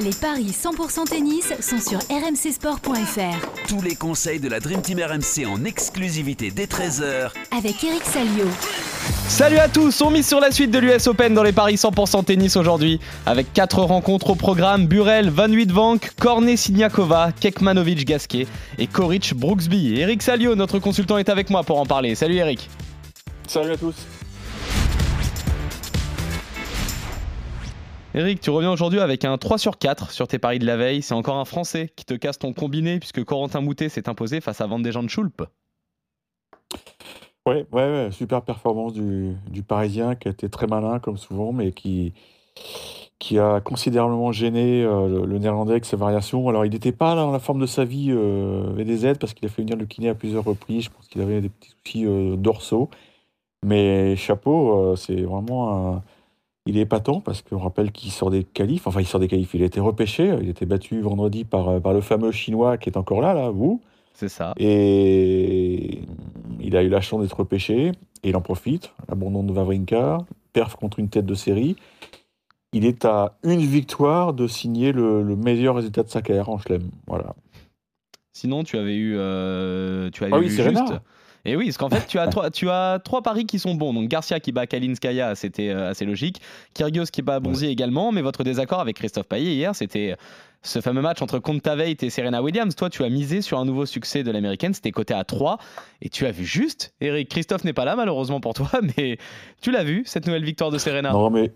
Les paris 100% tennis sont sur rmcsport.fr. Tous les conseils de la Dream Team RMC en exclusivité dès 13h Avec Eric Salio. Salut à tous, on mise sur la suite de l'US Open dans les paris 100% tennis aujourd'hui avec 4 rencontres au programme Burel, Van Vank, Cornet Siniakova, Kekmanovic Gasquet et Koric Brooksby. Eric Salio, notre consultant est avec moi pour en parler. Salut Eric. Salut à tous. Eric, tu reviens aujourd'hui avec un 3 sur 4 sur tes paris de la veille. C'est encore un Français qui te casse ton combiné puisque Corentin Moutet s'est imposé face à Van de Schulp. Ouais, ouais, super performance du, Parisien qui a été très malin comme souvent, mais qui, a considérablement gêné euh, le, Néerlandais avec ses variations. Alors, il n'était pas dans la forme de sa vie euh, VDZ parce qu'il a fait venir le kiné à plusieurs reprises. Je pense qu'il avait des petits soucis euh, dorsaux. Mais chapeau, c'est vraiment un il est épatant parce qu'on rappelle qu'il sort des qualifs. Enfin, il sort des qualifs. Il a été repêché. Il a été battu vendredi par, euh, par le fameux Chinois qui est encore là, là, vous. C'est ça. Et il a eu la chance d'être repêché. Et il en profite. L'abandon de Vavrinka. Perf contre une tête de série. Il est à une victoire de signer le, meilleur résultat de sa carrière en Chelem. Voilà. Sinon, tu avais eu, euh, tu avais ah juste. Et oui, parce qu'en fait, tu as, trois, tu as trois paris qui sont bons. Donc Garcia qui bat Kalinskaya, c'était euh, assez logique. Kyrgios qui bat Bonzi également. Mais votre désaccord avec Christophe Payet hier, c'était ce fameux match entre Kontaveit et Serena Williams. Toi, tu as misé sur un nouveau succès de l'américaine. C'était coté à 3. Et tu as vu juste. Eric, Christophe n'est pas là, malheureusement pour toi. Mais tu l'as vu, cette nouvelle victoire de Serena. Non, mais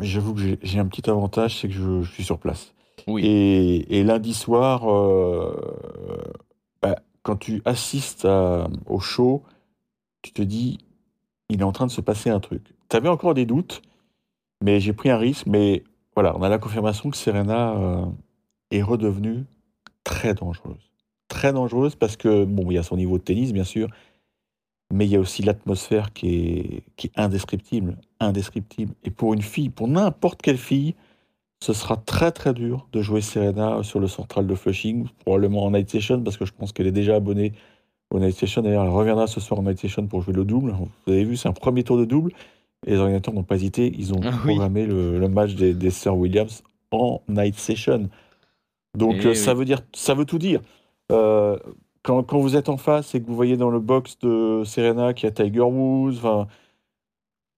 j'avoue que j'ai un petit avantage, c'est que je, suis sur place. Oui. Et, lundi soir, euh, quand tu assistes au show, tu te dis, il est en train de se passer un truc. Tu avais encore des doutes, mais j'ai pris un risque. Mais voilà, on a la confirmation que Serena euh, est redevenue très dangereuse. Très dangereuse parce que, bon, il y a son niveau de tennis, bien sûr, mais il y a aussi l'atmosphère qui est, qui est indescriptible. Indescriptible. Et pour une fille, pour n'importe quelle fille, ce sera très très dur de jouer Serena sur le central de Flushing, probablement en night session, parce que je pense qu'elle est déjà abonnée au night session. D'ailleurs, elle reviendra ce soir en night session pour jouer le double. Vous avez vu, c'est un premier tour de double. Et les organisateurs n'ont pas hésité, ils ont ah programmé le, match des, des Sir Williams en night session. Donc eh euh, ça veut dire, ça veut tout dire. Euh, quand, quand, vous êtes en face et que vous voyez dans le box de Serena qu'il y a Tiger Woods, vous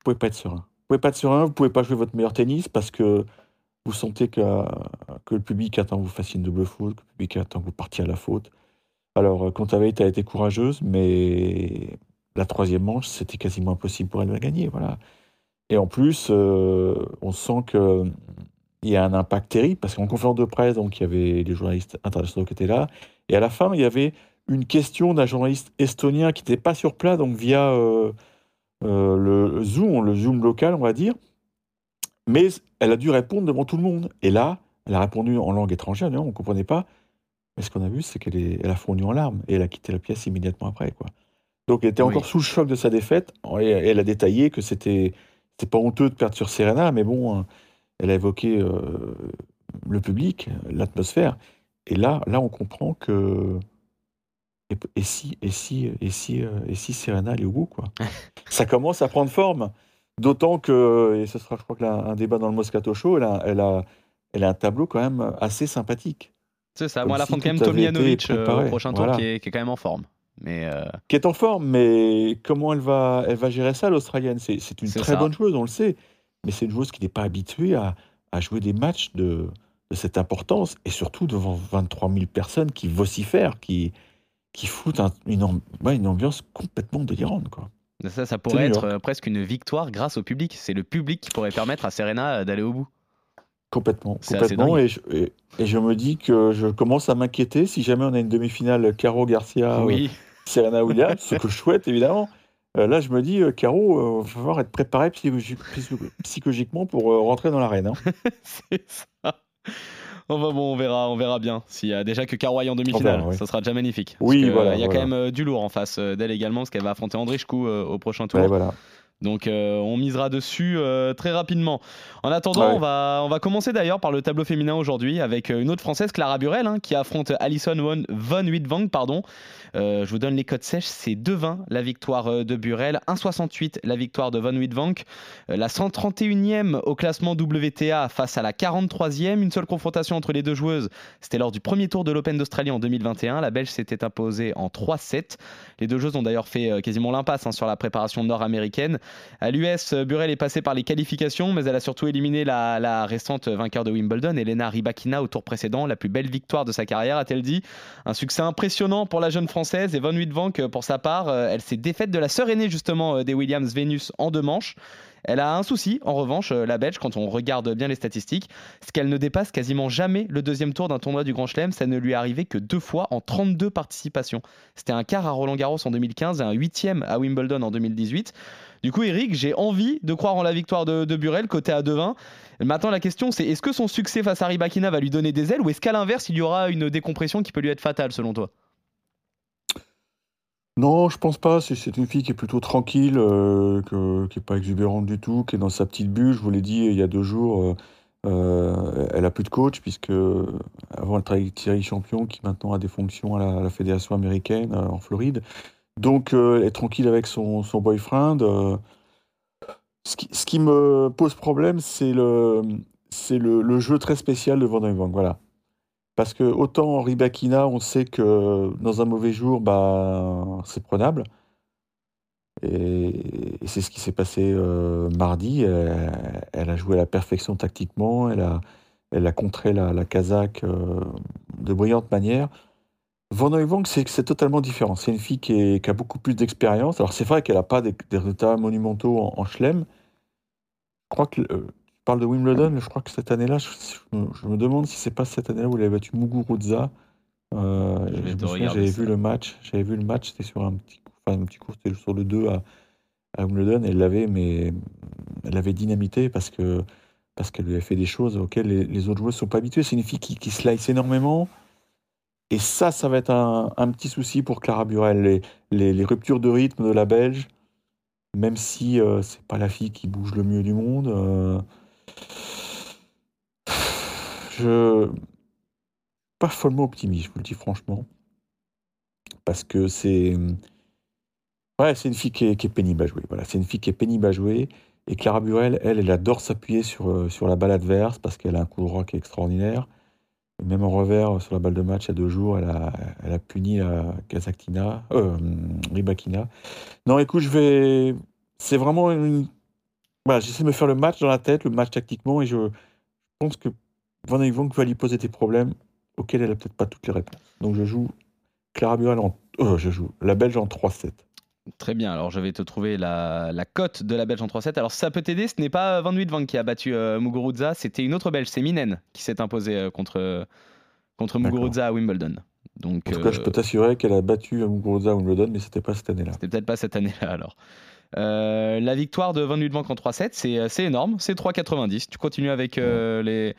pouvez pas être serein. Vous pouvez pas être serein, vous pouvez pas jouer votre meilleur tennis parce que vous sentez que, le public attend que vous fassiez une double faute, que le public attend que vous partiez à la faute. Alors, Contaveit euh, a été courageuse, mais la troisième manche, c'était quasiment impossible pour elle de gagner. Voilà. Et en plus, euh, on sent qu'il y a un impact terrible, parce qu'en conférence de presse, donc, il y avait les journalistes internationaux qui étaient là, et à la fin, il y avait une question d'un journaliste estonien qui n'était pas sur place, donc via euh, le Zoom, le Zoom local, on va dire, mais elle a dû répondre devant tout le monde. Et là, elle a répondu en langue étrangère, on ne comprenait pas. Mais ce qu'on a vu, c'est qu'elle elle a fondu en larmes et elle a quitté la pièce immédiatement après. Quoi. Donc elle était encore sous le choc de sa défaite. Et elle a détaillé que c'était pas honteux de perdre sur Serena, mais bon, elle a évoqué euh, le public, l'atmosphère. Et là, là, on comprend que et, si et si et si euh, et si Serena est au bout quoi. Ça commence à prendre forme. D'autant que, et ce sera, je crois, que un débat dans le Moscato Show, elle a, elle, a, elle a un tableau quand même assez sympathique. C'est ça. Moi, elle affronte quand même Tomljanovic euh, au prochain tour, qui, est, qui, est, quand même en forme. Mais euh, Qui est en forme, mais comment elle va, elle va gérer ça, l'Australienne? C'est une très bonne joueuse, on le sait. Mais c'est une joueuse qui n'est pas habituée à, à, jouer des matchs de, de, cette importance, et surtout devant 23 000 personnes qui vocifèrent, qui, qui foutent une, une ambiance complètement délirante. Quoi. Ça, ça pourrait être euh, presque une victoire grâce au public. C'est le public qui pourrait permettre à Serena euh, d'aller au bout. Complètement. complètement. Et je, et, je, me dis que je commence à m'inquiéter si jamais on a une demi-finale Caro Garcia, oui. Serena Williams, ce que je souhaite évidemment. Euh, là, je me dis, Caro, il va falloir être préparé psychologiquement pour rentrer dans l'arène. Hein. C'est ça. Enfin bon, on verra, on verra bien. S'il y a déjà que Karouai en demi-finale, ça sera déjà magnifique. oui, voilà. Il y a quand même euh, du lourd en face euh, d'elle également, parce qu'elle va affronter André Chkou euh, au prochain tour. voilà. Donc euh, on misera dessus euh, très rapidement. En attendant, on, va, on va commencer d'ailleurs par le tableau féminin aujourd'hui avec euh, une autre française, Clara Burel, hein, qui affronte Alison Von, Von Wittwang. Pardon. je vous donne les codes sèches, c'est 2-20 la victoire de Burel, 1,68 la victoire de Von Wittwang, la 131e au classement WTA face à la 43e. Une seule confrontation entre les deux joueuses, c'était lors du premier tour de l'Open d'Australie en 2021. La Belge s'était imposée en 3-7. Les deux joueuses ont d'ailleurs fait quasiment l'impasse hein, sur la préparation nord-américaine. À l'US, Burel est passée par les qualifications, mais elle a surtout éliminé la, récente vainqueur de Wimbledon, Elena Rybakina, au tour précédent. La plus belle victoire de sa carrière, a-t-elle dit. Un succès impressionnant pour la jeune française. Et Von Wittvank, pour sa part, euh, elle s'est défaite de la sœur aînée justement euh, des Williams Venus en deux manches. Elle a un souci, en revanche, euh, la Belge, quand on regarde bien les statistiques, c'est qu'elle ne dépasse quasiment jamais le deuxième tour d'un tournoi du Grand Chelem. Ça ne lui est arrivé que deux fois en 32 participations. C'était un quart à Roland Garros en 2015 et un huitième à Wimbledon en 2018. Du coup, Eric, j'ai envie de croire en la victoire de, Burel, côté à 2-20. Maintenant, la question, c'est est-ce que son succès face à Ribakina va lui donner des ailes ou est-ce qu'à l'inverse, il y aura une décompression qui peut lui être fatale, selon toi? Non, je pense pas. C'est une fille qui est plutôt tranquille, euh, qui n'est pas exubérante du tout, qui est dans sa petite bulle. Je vous l'ai dit il y a deux jours, euh, euh, elle a plus de coach, puisque avant elle travaillait Thierry Champion, qui maintenant a des fonctions à la, fédération américaine en Floride. Donc elle est tranquille avec son, boyfriend. Ce qui, me pose problème, c'est le, jeu très spécial de Van Voilà. Parce que autant Henri Bakina, on sait que dans un mauvais jour, bah, c'est prenable. Et, c'est ce qui s'est passé euh, mardi. Elle, a joué à la perfection tactiquement. Elle a, contré la, la Kazakh euh, de brillante manière. Van Hooydonk, c'est totalement différent. C'est une fille qui, a beaucoup plus d'expérience. Alors c'est vrai qu'elle n'a pas des, résultats monumentaux en, en chelem. Je crois que euh, parle de Wimbledon, je crois que cette année-là, je, me demande si c'est pas cette année-là où elle avait battu Muguruza. Euh, j'avais vu le match, j'avais vu le match, c'était sur un petit, enfin, un petit cours, c'était sur le 2 à, Wimbledon, elle l'avait, mais elle avait dynamité parce que parce qu'elle lui avait fait des choses auxquelles les, autres joueurs ne sont pas habitués. C'est une fille qui, qui slice énormément. Et ça, ça va être un, petit souci pour Clara Burel. Les, ruptures de rythme de la Belge, même si euh, c'est pas la fille qui bouge le mieux du monde, euh, je pas follement optimiste, je vous le dis franchement, parce que c'est ouais, c'est une fille qui est, pénible à jouer. C'est une fille qui est pénible à jouer. Et Clara Burel, elle, elle adore s'appuyer sur, euh, sur la balle adverse parce qu'elle a un coup de rock extraordinaire. Même en revers, sur la balle de match, il y a deux jours, elle a, puni à Kazaktina, euh, Ribakina. Non, écoute, je vais. C'est vraiment une, j'essaie de me faire le match dans la tête, le match tactiquement, et je pense que Van Eyck va lui poser des problèmes auxquels elle n'a peut-être pas toutes les réponses. Donc je joue Clara Burel en. Oh, je joue la Belge en 3-7. Très bien, alors je vais te trouver la, cote de la Belge en 3-7. Alors ça peut t'aider, ce n'est pas Van Van qui a battu euh, Muguruza, c'était une autre Belge, c'est Minen qui s'est imposée euh, contre, contre Muguruza à Wimbledon. Donc, en tout cas, je peux euh, t'assurer qu'elle a battu Muguruza à Wimbledon, mais c'était pas cette année-là. C'était peut-être pas cette année-là alors. Euh, la victoire de Van Bank en 3-7, c'est énorme, c'est 3,90. Tu continues avec euh, les,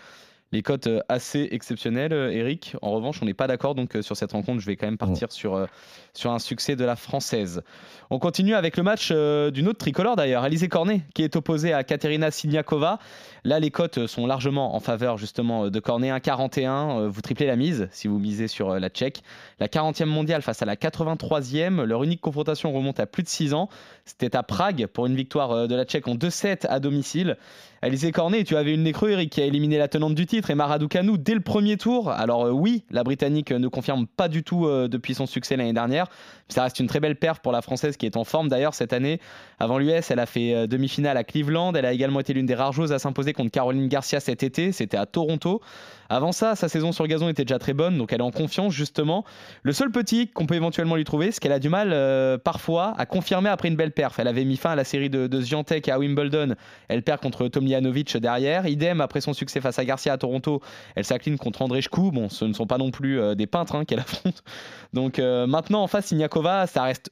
les cotes euh, assez exceptionnelles, Eric. En revanche, on n'est pas d'accord donc sur cette rencontre. Je vais quand même partir sur, sur un succès de la française. On continue avec le match d'une autre tricolore d'ailleurs, Alizé Cornet, qui est opposée à Katerina Siniakova. Là, les cotes sont largement en faveur justement de Cornet 1,41. Vous triplez la mise si vous misez sur la Tchèque. La 40e mondiale face à la 83e. Leur unique confrontation remonte à plus de 6 ans. C'était à Prague pour une victoire euh, de la Tchèque en 2-7 à domicile. Alizé Cornet, tu avais une nez Eric, qui a éliminé la tenante du titre et Maradoukanou dès le premier tour. Alors euh, oui, la Britannique ne confirme pas du tout euh, depuis son succès l'année dernière. Ça reste une très belle perf pour la Française qui est en forme d'ailleurs cette année. Avant l'US, elle a fait demi-finale à Cleveland. Elle a également été l'une des rares joueuses à s'imposer contre Caroline Garcia cet été. C'était à Toronto. Avant ça, sa saison sur gazon était déjà très bonne, donc elle est en confiance justement. Le seul petit qu'on peut éventuellement lui trouver, c'est qu'elle a du mal euh, parfois à confirmer après une belle perf. Elle avait mis fin à la série de, de à Wimbledon. Elle perd contre Tomljanovic derrière. Idem après son succès face à Garcia à Toronto. Elle s'incline contre Andreescu. Bon, ce ne sont pas non plus euh, des peintres hein, qu'elle affronte. Donc euh, maintenant en face, Siniakova, ça reste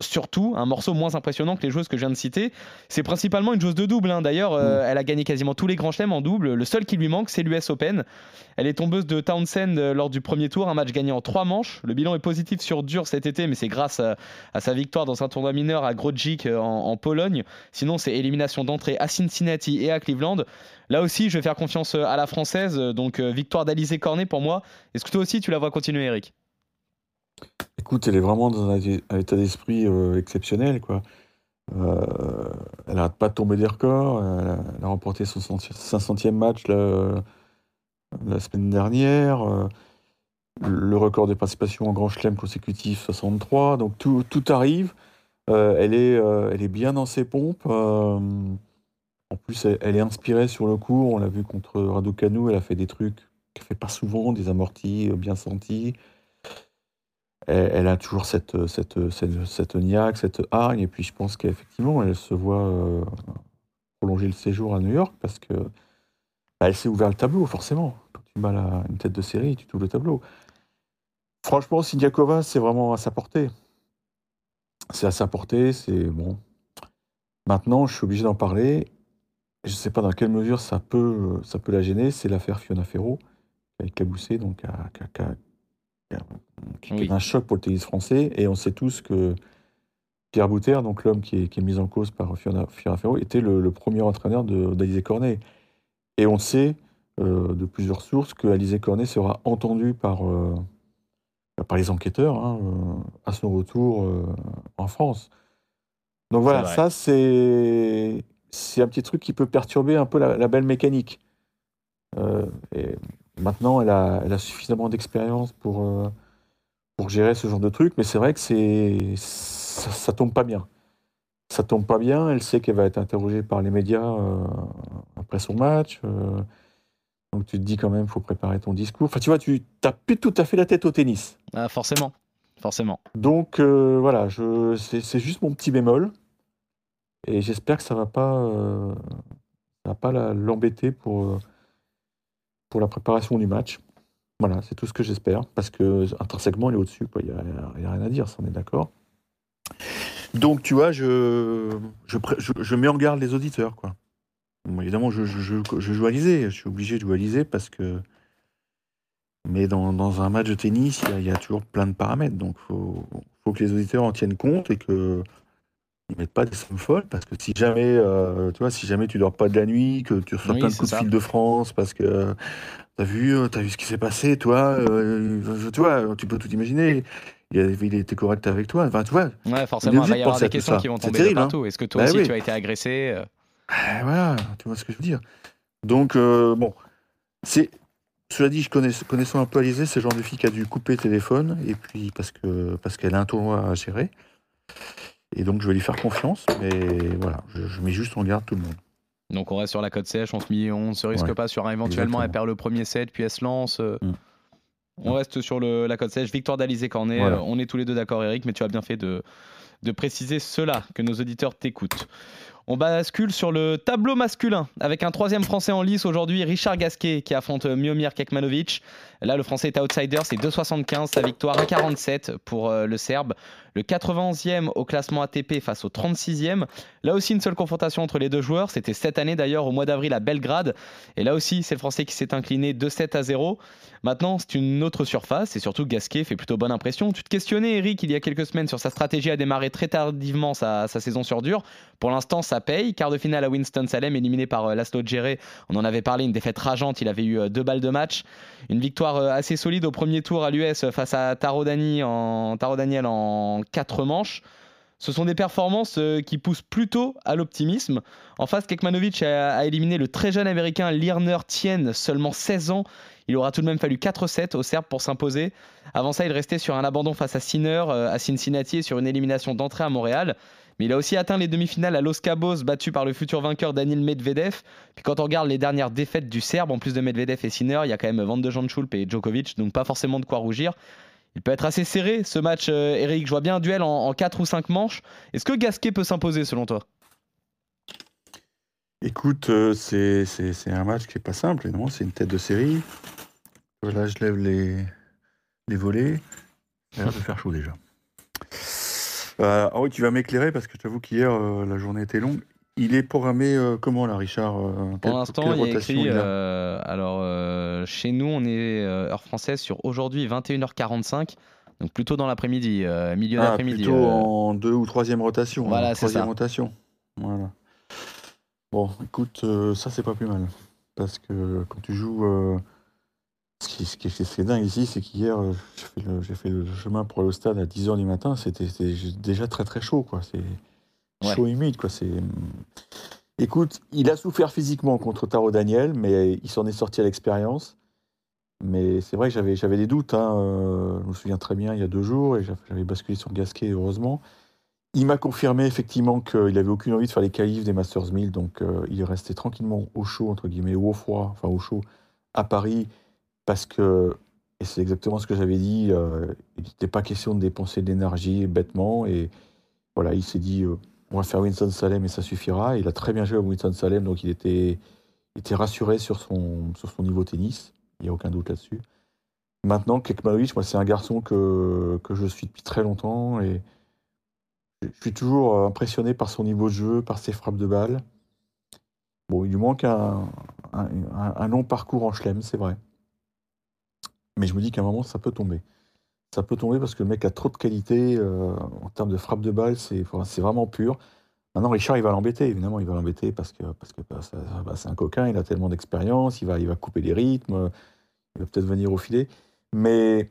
surtout un morceau moins impressionnant que les joueuses que je viens de citer. C'est principalement une joueuse de double. Hein. D'ailleurs, euh, mm. elle a gagné quasiment tous les grands chelems en double. Le seul qui lui manque, c'est l'US Open. Elle est tombeuse de Townsend euh, lors du premier tour, un match gagné en trois manches. Le bilan est positif sur dur cet été, mais c'est grâce à, sa victoire dans un tournoi mineur à Grodzic euh, en, Pologne. Sinon, c'est élimination d'entrée à Cincinnati et à Cleveland. Là aussi, je vais faire confiance à la française. Donc, victoire d'Alizé Cornet pour moi. Est-ce que toi aussi, tu la vois continuer, Eric? Écoute, elle est vraiment dans un, état d'esprit euh, exceptionnel, quoi. Euh, elle n'arrête pas de tomber des records. Elle a, remporté son 500e match la, semaine dernière. Euh, le record des participations en Grand Chelem consécutif, 63. Donc tout, arrive. elle, est, elle est bien dans ses pompes. en plus, elle, est inspirée sur le coup. On l'a vu contre Raducanu. Elle a fait des trucs qu'elle fait pas souvent, des amortis bien sentis elle, a toujours cette, cette, cette, cette niaque, cette hargne, et puis je pense qu'effectivement, elle se voit euh, prolonger le séjour à New York parce que bah, elle s'est ouvert le tableau, forcément. Quand tu bats une tête de série, tu t'ouvres le tableau. Franchement, Sindiakova, c'est vraiment à sa portée. C'est à sa portée, c'est bon. Maintenant, je suis obligé d'en parler. Je ne sais pas dans quelle mesure ça peut, ça peut la gêner. C'est l'affaire Fiona Ferro, avec Caboussé, donc à, qui est un choc pour le tennis français. Et on sait tous que Pierre Bouter, donc l'homme qui est, mis en cause par Fiona, Ferro, était le, premier entraîneur d'Alizé Cornet. Et on sait euh, de plusieurs sources que Alizé Cornet sera entendu par, euh, par les enquêteurs hein, euh, à son retour en France. Donc voilà, ça c'est c'est un petit truc qui peut perturber un peu la, belle mécanique. et Maintenant, elle a, elle a suffisamment d'expérience pour, euh, pour gérer ce genre de truc, mais c'est vrai que c'est ça, ça, tombe pas bien. Ça tombe pas bien. Elle sait qu'elle va être interrogée par les médias euh, après son match. Euh, donc tu te dis quand même, faut préparer ton discours. Enfin, tu vois, tu n'as plus tout à fait la tête au tennis. Ah, forcément, forcément. Donc voilà, je, c'est, juste mon petit bémol. Et j'espère que ça va pas, ça va pas l'embêter pour pour la préparation du match. Voilà, c'est tout ce que j'espère, parce que intrinsèquement, elle est au-dessus. Il n'y a, rien à dire, ça, on est d'accord. Donc, tu vois, je, je, je, mets en garde les auditeurs. Quoi. évidemment, je, je, joue à Je suis obligé de jouer à parce que. Mais dans, dans un match de tennis, il y, a toujours plein de paramètres. Donc, il faut, faut, que les auditeurs en tiennent compte et que ils mettent pas des sommes folles parce que si jamais, euh, tu vois, si jamais tu dors pas de la nuit, que tu reçois plein de coups de fil de France parce que tu as vu, euh, as vu ce qui s'est passé, toi, euh, tu vois, tu peux tout imaginer. Il, était correct avec toi. Enfin, tu vois. Ouais, forcément, il va y avoir des questions qui vont tomber terrible, hein. partout. Est-ce que toi bah aussi tu as été agressé ah, Voilà, tu vois ce que je veux dire. Donc, bon, c'est. Cela dit, je connais, connaissant un peu Alizé, c'est le genre de fille qui a dû couper le téléphone, et puis parce que parce qu'elle a un tournoi à gérer. Et donc, je vais lui faire confiance, mais voilà, je, mets juste en garde tout le monde. Donc, on reste sur la cote sèche, on se, on se risque pas sur un éventuellement, elle perd le premier set, puis elle se lance. Euh, mm. On reste sur le, la cote sèche. Victoire d'Alizé Cornet, euh, on est tous les deux d'accord, Eric, mais tu as bien fait de, de préciser cela, que nos auditeurs t'écoutent. On bascule sur le tableau masculin avec un troisième français en lice aujourd'hui, Richard Gasquet, qui affronte Miomir Kekmanovic. Là, le français est outsider, c'est 2,75 sa victoire, 1,47 pour euh, le Serbe. Le 91e au classement ATP face au 36e. Là aussi, une seule confrontation entre les deux joueurs. C'était cette année d'ailleurs, au mois d'avril à Belgrade. Et là aussi, c'est le français qui s'est incliné 2-7 à 0. Maintenant, c'est une autre surface et surtout Gasquet fait plutôt bonne impression. Tu te questionnais, Eric, il y a quelques semaines sur sa stratégie à démarrer très tardivement sa, saison sur dur. Pour l'instant, ça paye. Quart de finale à Winston-Salem, éliminé par euh, Laszlo Djere. On en avait parlé, une défaite rageante. Il avait eu euh, deux balles de match. Une victoire euh, assez solide au premier tour à l'US face à Taro, en, Daniel en 4 manches. Ce sont des performances qui poussent plutôt à l'optimisme. En face, Kekmanovic a, éliminé le très jeune américain Lirner Tien, seulement 16 ans. Il aura tout de même fallu 4-7 au Serbes pour s'imposer. Avant ça, il restait sur un abandon face à Sinner euh, à Cincinnati et sur une élimination d'entrée à Montréal. Mais il a aussi atteint les demi-finales à Los Cabos, battu par le futur vainqueur Daniel Medvedev. Puis quand on regarde les dernières défaites du Serbe, en plus de Medvedev et Sinner, il y a quand même Van de Schulp et Djokovic, donc pas forcément de quoi rougir. Il peut être assez serré ce match, euh, Eric. Je vois bien un duel en, en 4 ou 5 manches. Est-ce que Gasquet peut s'imposer selon toi? Écoute, euh, c'est un match qui est pas simple, c'est une tête de série. Là, je lève les, volets. Ça a l'air de faire chaud déjà. Ah oui, tu vas m'éclairer parce que je t'avoue qu'hier, la journée était longue. Il est programmé comment là, Richard Pour l'instant, il est écrit. alors, chez nous, on est heure française sur aujourd'hui 21h45. Donc plutôt dans l'après-midi, milieu ah, d'après-midi. Plutôt en deux ou troisième rotation. Hein, voilà, c'est ça. rotation. Voilà. Bon, écoute, ça c'est pas plus mal. Parce que quand tu joues. Ce, qui, ce, qui, est dingue ici, c'est qu'hier, j'ai fait, le chemin pour le stade à 10h du matin. C'était déjà très très chaud. quoi. C'est chaud humide. Quoi. C'est. Écoute, il a souffert physiquement contre Taro Daniel, mais il s'en est sorti à l'expérience. Mais c'est vrai que j'avais, j'avais des doutes. Hein, euh, je me souviens très bien, il y a deux jours, et j'avais basculé sur Gasquet, heureusement. Il m'a confirmé effectivement qu'il n'avait aucune envie de faire les qualifs des Masters 1000, donc euh, il est resté tranquillement au chaud, entre guillemets, ou au froid, enfin au chaud, à Paris, parce que, et c'est exactement ce que j'avais dit, euh, il n'était pas question de dépenser de l'énergie bêtement, et voilà, il s'est dit, on va faire Winston-Salem et ça suffira. Il a très bien joué à Winston-Salem, donc il était, rassuré sur son, niveau tennis, il n'y a aucun doute là-dessus. Maintenant, Kekmanovic, moi, c'est un garçon que, que je suis depuis très longtemps et je suis toujours euh, impressionné par son niveau de jeu, par ses frappes de balle. Bon, il lui manque un, un, long parcours en chelem, c'est vrai. Mais je me dis qu'à un moment, ça peut tomber. Ça peut tomber parce que le mec a trop de qualité euh, en termes de frappe de balle, c'est vraiment pur. Maintenant, Richard, il va l'embêter, évidemment, il va l'embêter parce que bah, c'est un coquin, il a tellement d'expérience, il va, il va couper les rythmes, il va peut-être venir au filet. Mais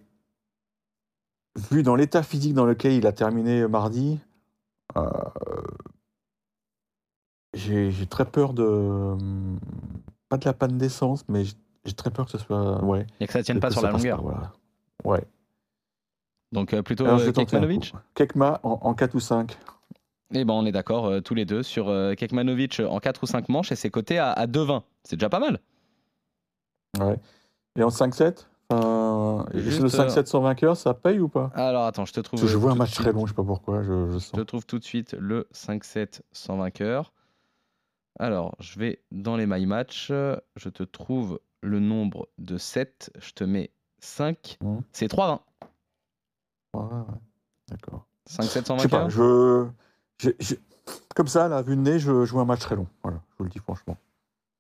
vu dans l'état physique dans lequel il a terminé mardi, euh, j'ai très peur de. Pas de la panne d'essence, mais j'ai très peur que ce soit. Ouais, Et que ça tienne pas sur la longueur. voilà. Ouais. Donc euh, plutôt euh, Kekmanovic Kekma en, en 4 ou 5. Eh ben, on est d'accord euh, tous les deux sur euh, Kekmanovic en 4 ou 5 manches et c'est coté à, à 2,20. C'est déjà pas mal. Ouais. Et en 5-7 enfin, Le 5-7 sans vainqueur, ça paye ou pas? Alors attends, je te trouve. je vois un match très long, je sais pas pourquoi. Je, je, te trouve tout de suite le 5-7 sans vainqueur. Alors, je vais dans les my match. Je te trouve le nombre de 7. Je te mets 5. Mmh. C'est 3-20. Ouais, ouais. D'accord. 5-7 sans vainqueur je comme ça, là, vue de nez, je joue un match très long. Voilà, je vous le dis franchement.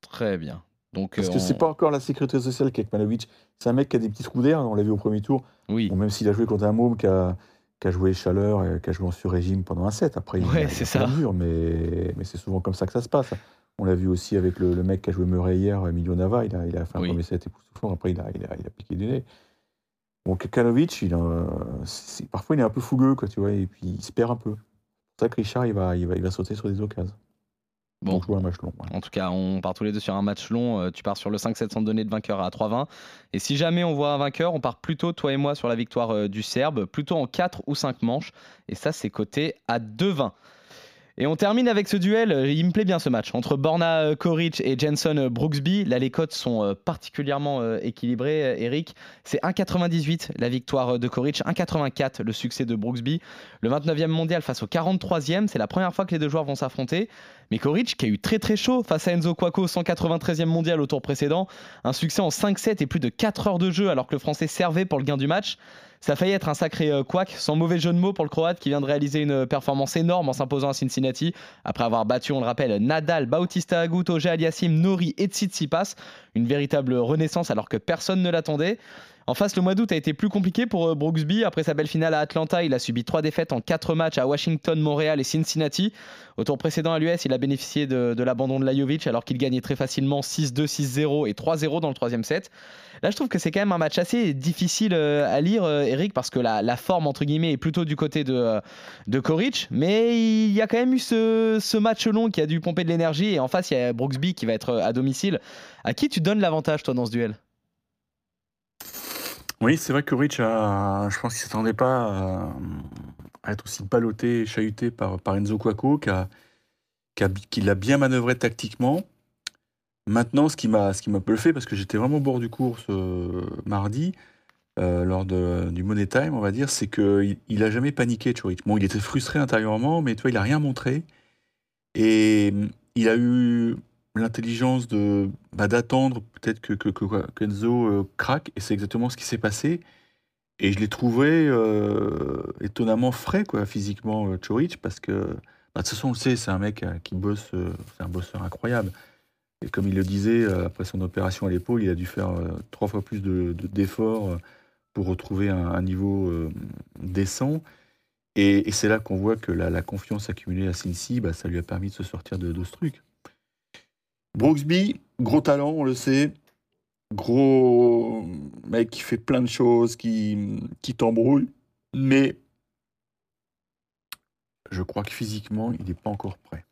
Très bien. Donc, Parce que c'est pas encore la sécurité sociale qu'avec Manovic. C'est un mec qui a des petits trous d'air, on l'a vu au premier tour. Oui. même s'il a joué contre un môme qui a, qui a joué chaleur et qui a joué en sur-régime pendant un set. Après, ouais, c'est ça. Dur, mais, mais c'est souvent comme ça que ça se passe. On l'a vu aussi avec le, le, mec qui a joué Murray hier, Emilio Nava. Il a, il a fait un premier set époustouflant. Après, il a, il, a, il a piqué du nez. Bon, Kekanovic, il parfois il est un peu fougueux, quoi, tu vois, et puis il se perd un peu ça que Richard, il va, il va, il va sauter sur des occasions. Bon, un match long. En tout cas, on part tous les deux sur un match long. Euh, tu pars sur le 5-7 sans donner de vainqueur à 3-20. Et si jamais on voit un vainqueur, on part plutôt, toi et moi, sur la victoire euh, du Serbe, plutôt en 4 ou 5 manches. Et ça, c'est coté à 2-20. Et on termine avec ce duel, il me plaît bien ce match, entre Borna Koric et Jenson Brooksby. Là, les cotes sont euh, particulièrement euh, équilibrées, Eric. C'est 1,98 la victoire de Koric, 1,84 le succès de Brooksby. Le 29e mondial face au 43e, c'est la première fois que les deux joueurs vont s'affronter. Mais Koric, qui a eu très très chaud face à Enzo Quaco, 193e mondial au tour précédent, un succès en 5-7 et plus de 4 heures de jeu alors que le Français servait pour le gain du match. Ça a failli être un sacré euh, couac, sans mauvais jeu de mots pour le Croate qui vient de réaliser une performance énorme en s'imposant à Cincinnati après avoir battu, on le rappelle, Nadal, Bautista Agut, Oje Aliassim, Nori et Tsitsipas. Une véritable renaissance alors que personne ne l'attendait. En face, le mois d'août a été plus compliqué pour euh, Brooksby. Après sa belle finale à Atlanta, il a subi trois défaites en quatre matchs à Washington, Montréal et Cincinnati. Au tour précédent à l'US, il a bénéficié de, l'abandon de Lajovic alors qu'il gagnait très facilement 6-2, 6-0 et 3-0 dans le troisième set. Là, je trouve que c'est quand même un match assez difficile euh, à lire, euh, Eric, parce que la, forme, entre guillemets, est plutôt du côté de, de Koric. Mais il y a quand même eu ce, ce match long qui a dû pomper de l'énergie. Et en face, il y a Brooksby qui va être à domicile. À qui tu donnes l'avantage, toi, dans ce duel? Oui, c'est vrai que Rich, a, je pense qu'il s'attendait pas à, être aussi ballotté et chahuté par, par Enzo Quaco, qui, l'a bien manœuvré tactiquement. Maintenant, ce qui m'a ce qui bluffé, parce que j'étais vraiment au bord du cours ce mardi, euh, lors de, du Money Time, on va dire, c'est qu'il n'a jamais paniqué, Chorich. Bon, il était frustré intérieurement, mais toi, il n'a rien montré. Et il a eu l'intelligence de bah, d'attendre peut-être que, Kenzo euh, craque, et c'est exactement ce qui s'est passé. et je l'ai trouvé étonnamment frais, quoi, physiquement, Chorich, parce que, bah, de toute façon, on le sait, c'est un mec qui bosse, c'est un bosseur incroyable. Et comme il le disait, après son opération à l'épaule, il a dû faire trois fois plus d'efforts pour retrouver un, niveau décent. Et, c'est là qu'on voit que la, confiance accumulée à Cincy, bah, ça lui a permis de se sortir de, de ce truc. Brooksby, gros talent, on le sait. Gros mec qui fait plein de choses, qui, qui t'embrouille. Mais je crois que physiquement, il n'est pas encore prêt.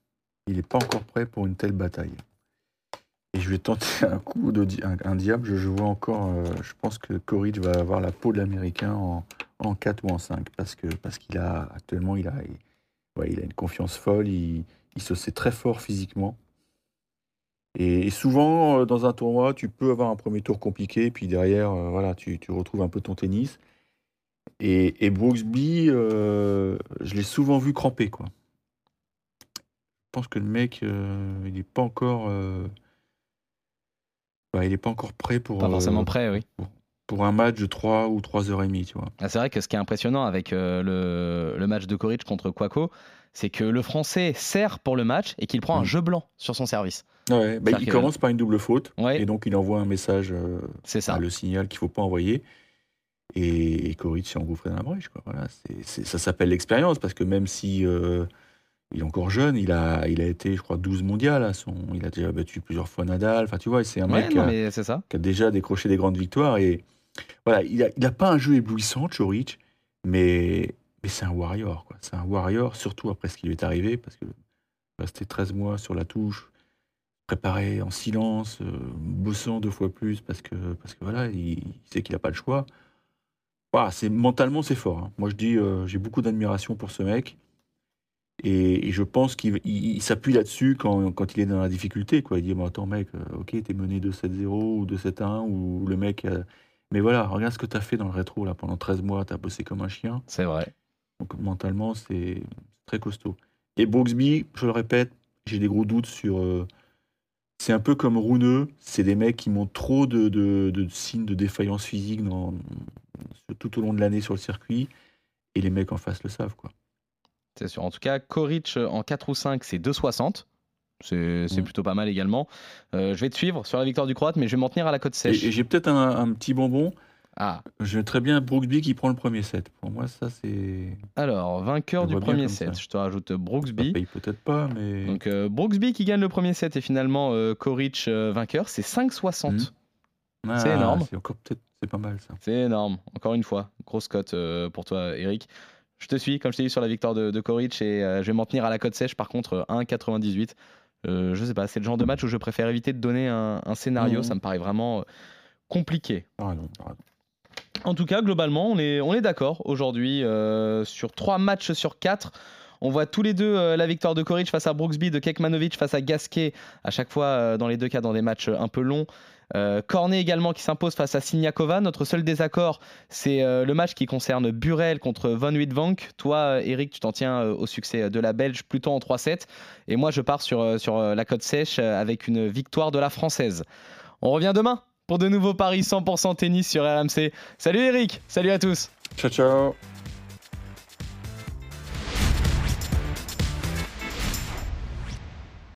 Il n'est pas encore prêt pour une telle bataille. Et je vais tenter un coup de diable. Je, vois encore, euh, je pense que Courage va avoir la peau de l'américain en, en 4 ou en 5 parce que parce qu'il a actuellement il a une confiance folle, il, se sait très fort physiquement. Et, souvent euh, dans un tournoi, tu peux avoir un premier tour compliqué, puis derrière euh, voilà, tu, tu, retrouves un peu ton tennis. Et, et Brooksby, euh, je l'ai souvent vu cramper quoi. Je pense que le mec, il n'est pas encore, bah, il est pas encore prêt pour. Pas forcément prêt, oui pour un match de 3 ou 3 heures et demie, tu vois. Ah, c'est vrai que ce qui est impressionnant avec euh, le, le, match de Coric contre Quaco, c'est que le Français sert pour le match et qu'il prend un mm. jeu blanc sur son service. Ouais, bah, il commence par une double faute et donc il envoie un message, euh, ça. le signal qu'il faut pas envoyer. Et, et Coric s'est engouffré dans la brèche. Quoi. Voilà, ça s'appelle l'expérience parce que même si euh, il est encore jeune, il a, il a été, je crois, 12 mondiales. son, il a déjà battu plusieurs fois Nadal. Enfin, tu vois, c'est un mec qui, a, ça. qui, a, déjà décroché des grandes victoires et voilà, il n'a pas un jeu éblouissant, Chorich, mais, mais c'est un warrior. C'est un warrior, surtout après ce qui lui est arrivé, parce que rester 13 mois sur la touche, préparé en silence, euh, bossant deux fois plus, parce que, parce que voilà, il, sait qu'il n'a pas le choix. Voilà, c'est, mentalement, c'est fort. Hein. Moi, je dis, euh, j'ai beaucoup d'admiration pour ce mec. Et, je pense qu'il s'appuie là-dessus quand, quand, il est dans la difficulté. Quoi. Il dit, bon, attends mec, euh, ok, t'es mené 2-7-0 ou 2-7-1, ou le mec mais voilà, regarde ce que tu as fait dans le rétro là pendant 13 mois, tu as bossé comme un chien. C'est vrai. Donc mentalement, c'est très costaud. Et Brooksby, je le répète, j'ai des gros doutes sur. Euh, c'est un peu comme Rouneux, c'est des mecs qui montrent trop de, de, signes de défaillance physique dans, tout au long de l'année sur le circuit, et les mecs en face le savent. quoi. C'est sûr. En tout cas, Koric en 4 ou 5, c'est 2,60. C'est mm. plutôt pas mal également. Euh, je vais te suivre sur la victoire du Croate, mais je vais m'en tenir à la côte sèche. Et, j'ai peut-être un, petit bonbon. Ah. Je vais très bien Brooksby qui prend le premier set. Pour moi, ça, c'est. Alors, vainqueur du premier set. Je te rajoute Brooksby. peut-être pas, mais. Donc, euh, Brooksby qui gagne le premier set et finalement euh, Koric vainqueur, c'est 5,60. Mm. Ah, c'est énorme. C'est encore peut-être. C'est pas mal ça. C'est énorme. Encore une fois, grosse cote pour toi, Eric. Je te suis, comme je t'ai dit, sur la victoire de, de Koric et je vais m'en tenir à la cote sèche. Par contre, 1,98. Euh, je sais pas, c'est le genre de match où je préfère éviter de donner un, scénario, mmh. ça me paraît vraiment euh, compliqué. Ah en tout cas, globalement, on est, d'accord aujourd'hui euh, sur trois matchs sur quatre. On voit tous les deux la victoire de Koric face à Brooksby, de Kekmanovic face à Gasquet, à chaque fois dans les deux cas dans des matchs un peu longs. Euh, Cornet également qui s'impose face à Siniakova. Notre seul désaccord, c'est euh, le match qui concerne Burel contre Van Wittvank. Toi, Eric, tu t'en tiens euh, au succès de la Belge plutôt en 3-7. Et moi, je pars sur, sur la côte sèche avec une victoire de la Française. On revient demain pour de nouveaux paris 100% tennis sur RMC. Salut Eric, salut à tous. Ciao, ciao.